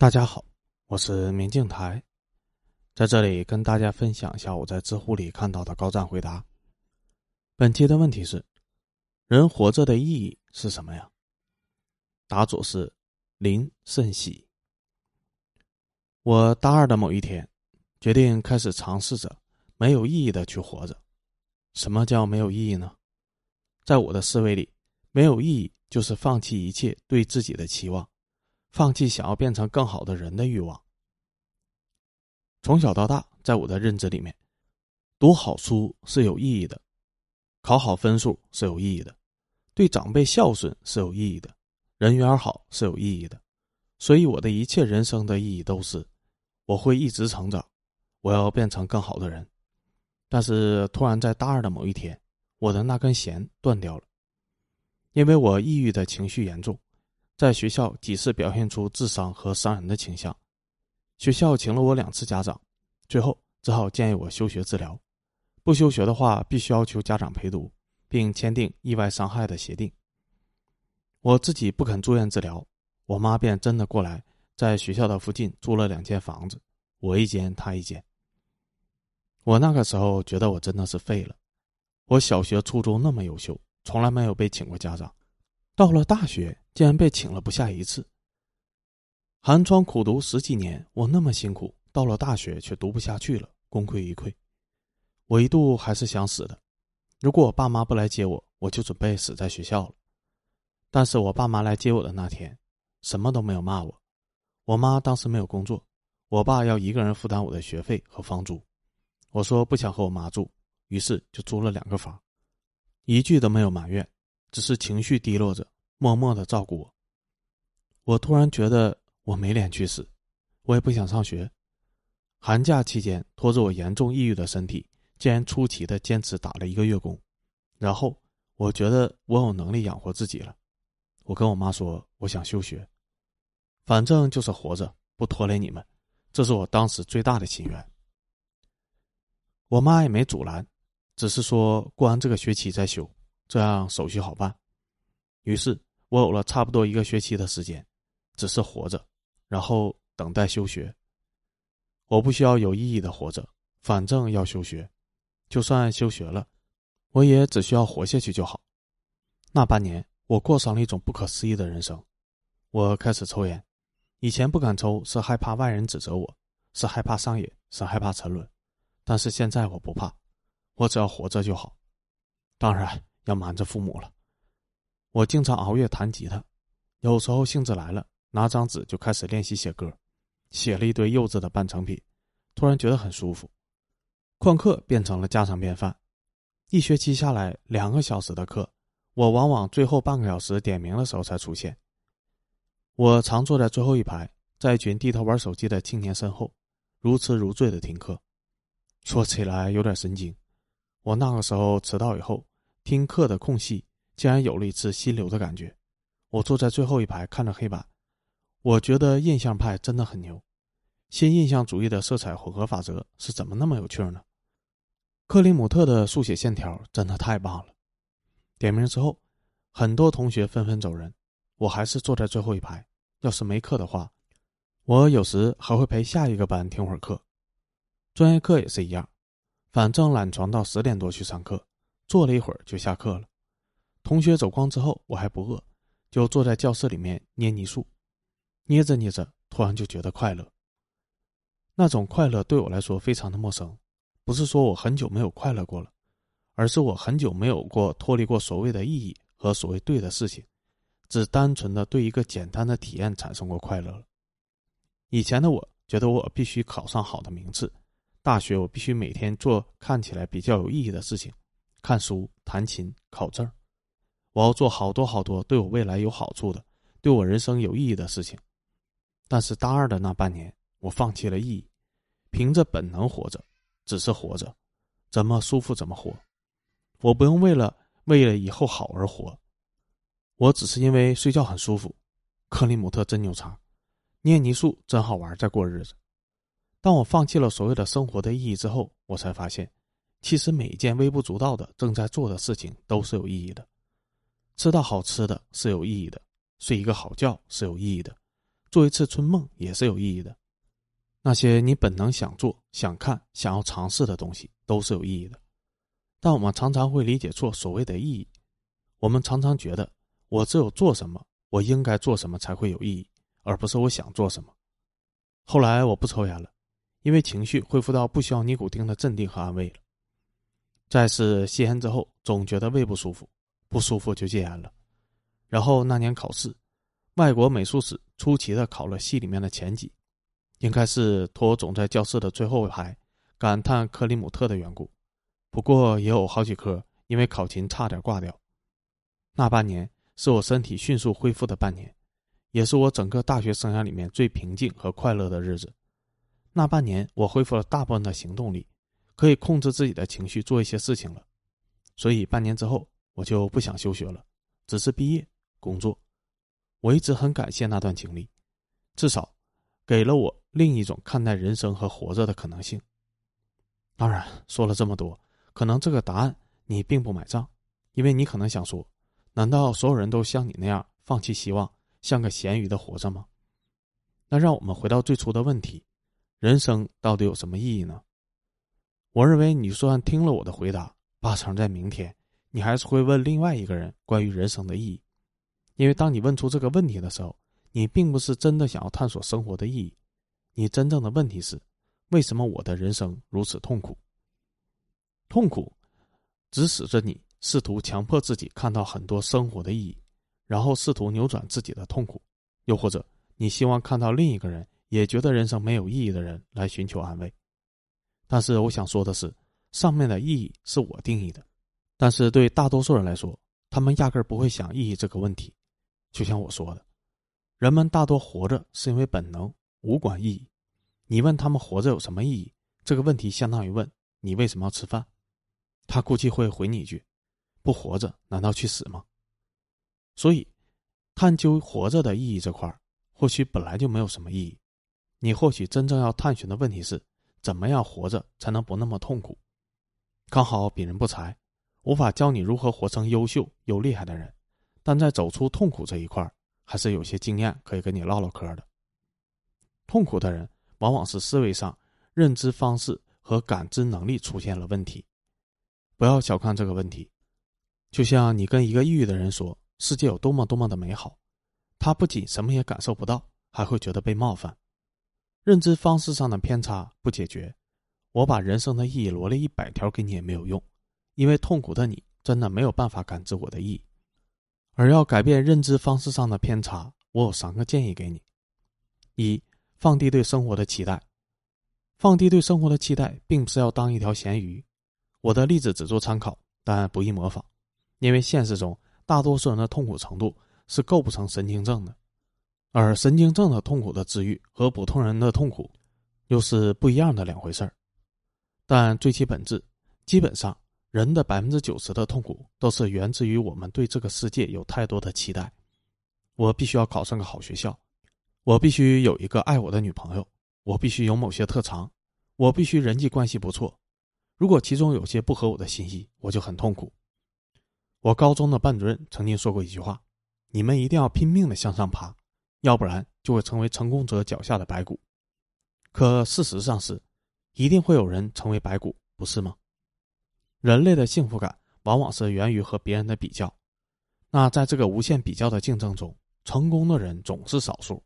大家好，我是明镜台，在这里跟大家分享一下我在知乎里看到的高赞回答。本期的问题是：人活着的意义是什么呀？答主是林慎喜。我大二的某一天，决定开始尝试着没有意义的去活着。什么叫没有意义呢？在我的思维里，没有意义就是放弃一切对自己的期望。放弃想要变成更好的人的欲望。从小到大，在我的认知里面，读好书是有意义的，考好分数是有意义的，对长辈孝顺是有意义的，人缘好是有意义的。所以，我的一切人生的意义都是，我会一直成长，我要变成更好的人。但是，突然在大二的某一天，我的那根弦断掉了，因为我抑郁的情绪严重。在学校几次表现出自伤和伤人的倾向，学校请了我两次家长，最后只好建议我休学治疗，不休学的话必须要求家长陪读，并签订意外伤害的协定。我自己不肯住院治疗，我妈便真的过来在学校的附近租了两间房子，我一间她一间。我那个时候觉得我真的是废了，我小学初中那么优秀，从来没有被请过家长。到了大学，竟然被请了不下一次。寒窗苦读十几年，我那么辛苦，到了大学却读不下去了，功亏一篑。我一度还是想死的，如果我爸妈不来接我，我就准备死在学校了。但是我爸妈来接我的那天，什么都没有骂我。我妈当时没有工作，我爸要一个人负担我的学费和房租。我说不想和我妈住，于是就租了两个房，一句都没有埋怨。只是情绪低落着，默默的照顾我。我突然觉得我没脸去死，我也不想上学。寒假期间，拖着我严重抑郁的身体，竟然出奇的坚持打了一个月工。然后，我觉得我有能力养活自己了。我跟我妈说，我想休学，反正就是活着，不拖累你们，这是我当时最大的心愿。我妈也没阻拦，只是说过完这个学期再休。这样手续好办，于是我有了差不多一个学期的时间，只是活着，然后等待休学。我不需要有意义的活着，反正要休学，就算休学了，我也只需要活下去就好。那半年，我过上了一种不可思议的人生。我开始抽烟，以前不敢抽是害怕外人指责我，是害怕上瘾，是害怕沉沦，但是现在我不怕，我只要活着就好。当然。要瞒着父母了。我经常熬夜弹吉他，有时候兴致来了，拿张纸就开始练习写歌，写了一堆幼稚的半成品，突然觉得很舒服。旷课变成了家常便饭，一学期下来两个小时的课，我往往最后半个小时点名的时候才出现。我常坐在最后一排，在一群低头玩手机的青年身后，如痴如醉的听课。说起来有点神经，我那个时候迟到以后。听课的空隙，竟然有了一次心流的感觉。我坐在最后一排，看着黑板，我觉得印象派真的很牛。新印象主义的色彩混合法则是怎么那么有趣呢？克里姆特的速写线条真的太棒了。点名之后，很多同学纷纷走人，我还是坐在最后一排。要是没课的话，我有时还会陪下一个班听会儿课。专业课也是一样，反正懒床到十点多去上课。坐了一会儿就下课了，同学走光之后，我还不饿，就坐在教室里面捏泥塑，捏着捏着，突然就觉得快乐。那种快乐对我来说非常的陌生，不是说我很久没有快乐过了，而是我很久没有过脱离过所谓的意义和所谓对的事情，只单纯的对一个简单的体验产生过快乐了。以前的我觉得我必须考上好的名次，大学我必须每天做看起来比较有意义的事情。看书、弹琴、考证，我要做好多好多对我未来有好处的、对我人生有意义的事情。但是大二的那半年，我放弃了意义，凭着本能活着，只是活着，怎么舒服怎么活。我不用为了为了以后好而活，我只是因为睡觉很舒服。克里姆特真牛叉，捏泥塑真好玩，在过日子。当我放弃了所谓的生活的意义之后，我才发现。其实每一件微不足道的正在做的事情都是有意义的，吃到好吃的是有意义的，睡一个好觉是有意义的，做一次春梦也是有意义的。那些你本能想做、想看、想要尝试的东西都是有意义的。但我们常常会理解错所谓的意义。我们常常觉得，我只有做什么，我应该做什么才会有意义，而不是我想做什么。后来我不抽烟了，因为情绪恢复到不需要尼古丁的镇定和安慰了。再次吸烟之后，总觉得胃不舒服，不舒服就戒烟了。然后那年考试，外国美术史出奇的考了系里面的前几，应该是托总在教室的最后一排，感叹克里姆特的缘故。不过也有好几科因为考勤差点挂掉。那半年是我身体迅速恢复的半年，也是我整个大学生涯里面最平静和快乐的日子。那半年，我恢复了大部分的行动力，可以控制自己的情绪，做一些事情了。所以半年之后，我就不想休学了，只是毕业工作。我一直很感谢那段经历，至少给了我另一种看待人生和活着的可能性。当然，说了这么多，可能这个答案你并不买账，因为你可能想说。难道所有人都像你那样放弃希望，像个咸鱼的活着吗？那让我们回到最初的问题：人生到底有什么意义呢？我认为，你就算听了我的回答，八成在明天，你还是会问另外一个人关于人生的意义。因为当你问出这个问题的时候，你并不是真的想要探索生活的意义，你真正的问题是：为什么我的人生如此痛苦？痛苦，指使着你。试图强迫自己看到很多生活的意义，然后试图扭转自己的痛苦，又或者你希望看到另一个人也觉得人生没有意义的人来寻求安慰。但是我想说的是，上面的意义是我定义的，但是对大多数人来说，他们压根儿不会想意义这个问题。就像我说的，人们大多活着是因为本能，无关意义。你问他们活着有什么意义？这个问题相当于问你为什么要吃饭，他估计会回你一句。不活着，难道去死吗？所以，探究活着的意义这块儿，或许本来就没有什么意义。你或许真正要探寻的问题是：怎么样活着才能不那么痛苦？刚好鄙人不才，无法教你如何活成优秀又厉害的人，但在走出痛苦这一块，还是有些经验可以跟你唠唠嗑的。痛苦的人，往往是思维上、认知方式和感知能力出现了问题。不要小看这个问题。就像你跟一个抑郁的人说世界有多么多么的美好，他不仅什么也感受不到，还会觉得被冒犯。认知方式上的偏差不解决，我把人生的意义罗列一百条给你也没有用，因为痛苦的你真的没有办法感知我的意义。而要改变认知方式上的偏差，我有三个建议给你：一，放低对生活的期待。放低对生活的期待，并不是要当一条咸鱼。我的例子只做参考，但不易模仿。因为现实中大多数人的痛苦程度是构不成神经症的，而神经症的痛苦的治愈和普通人的痛苦又是不一样的两回事儿。但最其本质，基本上人的百分之九十的痛苦都是源自于我们对这个世界有太多的期待。我必须要考上个好学校，我必须有一个爱我的女朋友，我必须有某些特长，我必须人际关系不错。如果其中有些不合我的心意，我就很痛苦。我高中的班主任曾经说过一句话：“你们一定要拼命的向上爬，要不然就会成为成功者脚下的白骨。”可事实上是，一定会有人成为白骨，不是吗？人类的幸福感往往是源于和别人的比较。那在这个无限比较的竞争中，成功的人总是少数，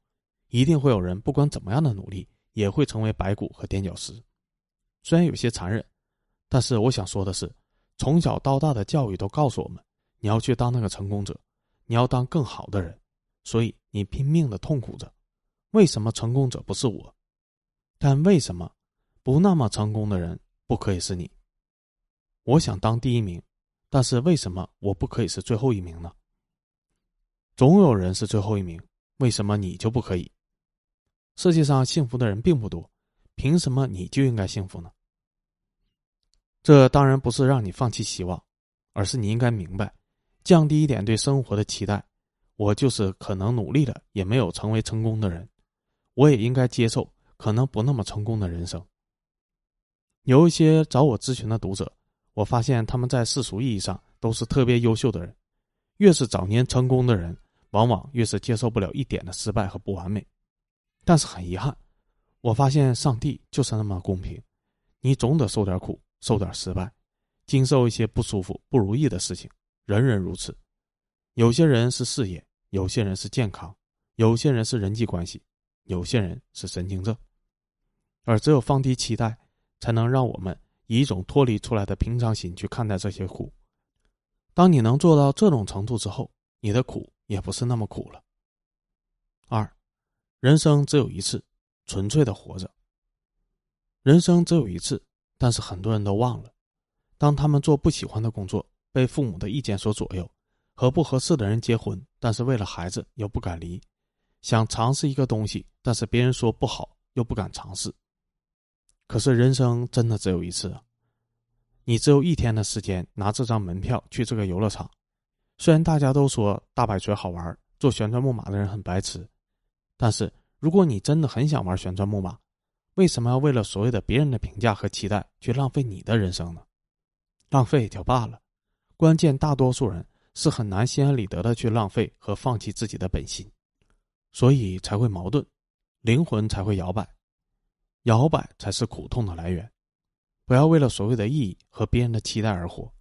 一定会有人不管怎么样的努力，也会成为白骨和垫脚石。虽然有些残忍，但是我想说的是。从小到大的教育都告诉我们，你要去当那个成功者，你要当更好的人，所以你拼命的痛苦着。为什么成功者不是我？但为什么不那么成功的人不可以是你？我想当第一名，但是为什么我不可以是最后一名呢？总有人是最后一名，为什么你就不可以？世界上幸福的人并不多，凭什么你就应该幸福呢？这当然不是让你放弃希望，而是你应该明白，降低一点对生活的期待。我就是可能努力了也没有成为成功的人，我也应该接受可能不那么成功的人生。有一些找我咨询的读者，我发现他们在世俗意义上都是特别优秀的人。越是早年成功的人，往往越是接受不了一点的失败和不完美，但是很遗憾，我发现上帝就是那么公平，你总得受点苦，受点失败，经受一些不舒服、不如意的事情，人人如此。有些人是事业，有些人是健康，有些人是人际关系，有些人是神经症。而只有放低期待，才能让我们以一种脱离出来的平常心去看待这些苦。当你能做到这种程度之后，你的苦也不是那么苦了。二，人生只有一次，纯粹的活着。人生只有一次，但是很多人都忘了，当他们做不喜欢的工作，被父母的意见所左右，和不合适的人结婚，但是为了孩子又不敢离，想尝试一个东西，但是别人说不好又不敢尝试。可是人生真的只有一次啊！你只有一天的时间拿这张门票去这个游乐场，虽然大家都说大摆锤好玩，坐旋转木马的人很白痴，但是如果你真的很想玩旋转木马，为什么要为了所谓的别人的评价和期待去浪费你的人生呢？浪费也就罢了，关键大多数人是很难心安理得的去浪费和放弃自己的本心，所以才会矛盾，灵魂才会摇摆，摇摆才是苦痛的来源。不要为了所谓的意义和别人的期待而活，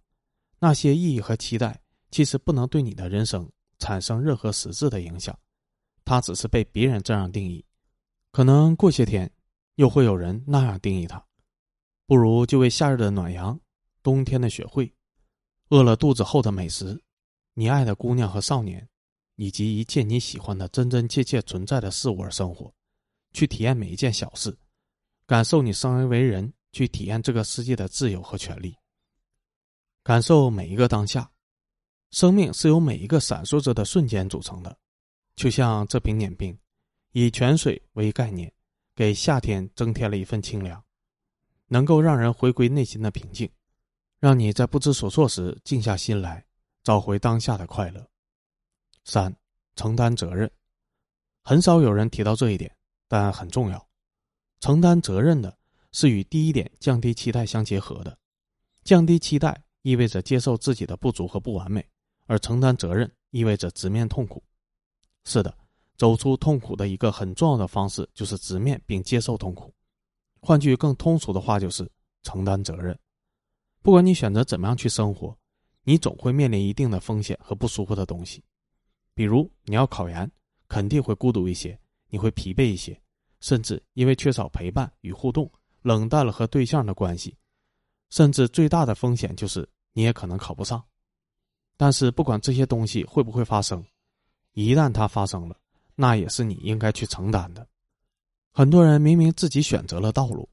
那些意义和期待其实不能对你的人生产生任何实质的影响，它只是被别人这样定义，可能过些天又会有人那样定义它。不如就为夏日的暖阳、冬天的雪会、饿了肚子后的美食、你爱的姑娘和少年，以及一切你喜欢的真真切切存在的事物而生活，去体验每一件小事，感受你生而为人。去体验这个世界的自由和权利，感受每一个当下。生命是由每一个闪烁着的瞬间组成的，就像这瓶碾冰，以泉水为概念，给夏天增添了一份清凉，能够让人回归内心的平静，让你在不知所措时静下心来，找回当下的快乐。三，承担责任，很少有人提到这一点，但很重要。承担责任的。是与第一点降低期待相结合的，降低期待意味着接受自己的不足和不完美，而承担责任意味着直面痛苦。是的，走出痛苦的一个很重要的方式就是直面并接受痛苦。换句更通俗的话，就是承担责任。不管你选择怎么样去生活，你总会面临一定的风险和不舒服的东西。比如你要考研，肯定会孤独一些，你会疲惫一些，甚至因为缺少陪伴与互动。冷淡了和对象的关系，甚至最大的风险就是你也可能考不上。但是不管这些东西会不会发生，一旦它发生了，那也是你应该去承担的。很多人明明自己选择了道路，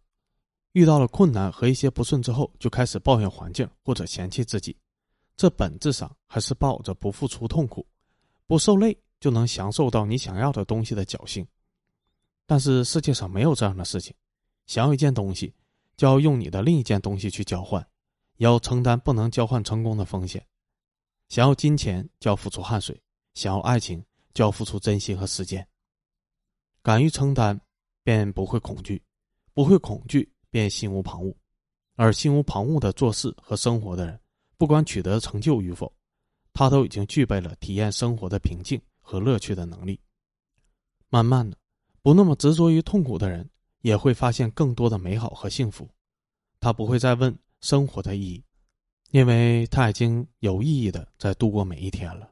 遇到了困难和一些不顺之后，就开始抱怨环境或者嫌弃自己，这本质上还是抱着不付出痛苦、不受累就能享受到你想要的东西的侥幸。但是世界上没有这样的事情。想要一件东西，就要用你的另一件东西去交换，要承担不能交换成功的风险。想要金钱，就要付出汗水；想要爱情，就要付出真心和时间。敢于承担，便不会恐惧；不会恐惧，便心无旁骛。而心无旁骛的做事和生活的人，不管取得成就与否，他都已经具备了体验生活的平静和乐趣的能力。慢慢的，不那么执着于痛苦的人。也会发现更多的美好和幸福，他不会再问生活的意义，因为他已经有意义的在度过每一天了。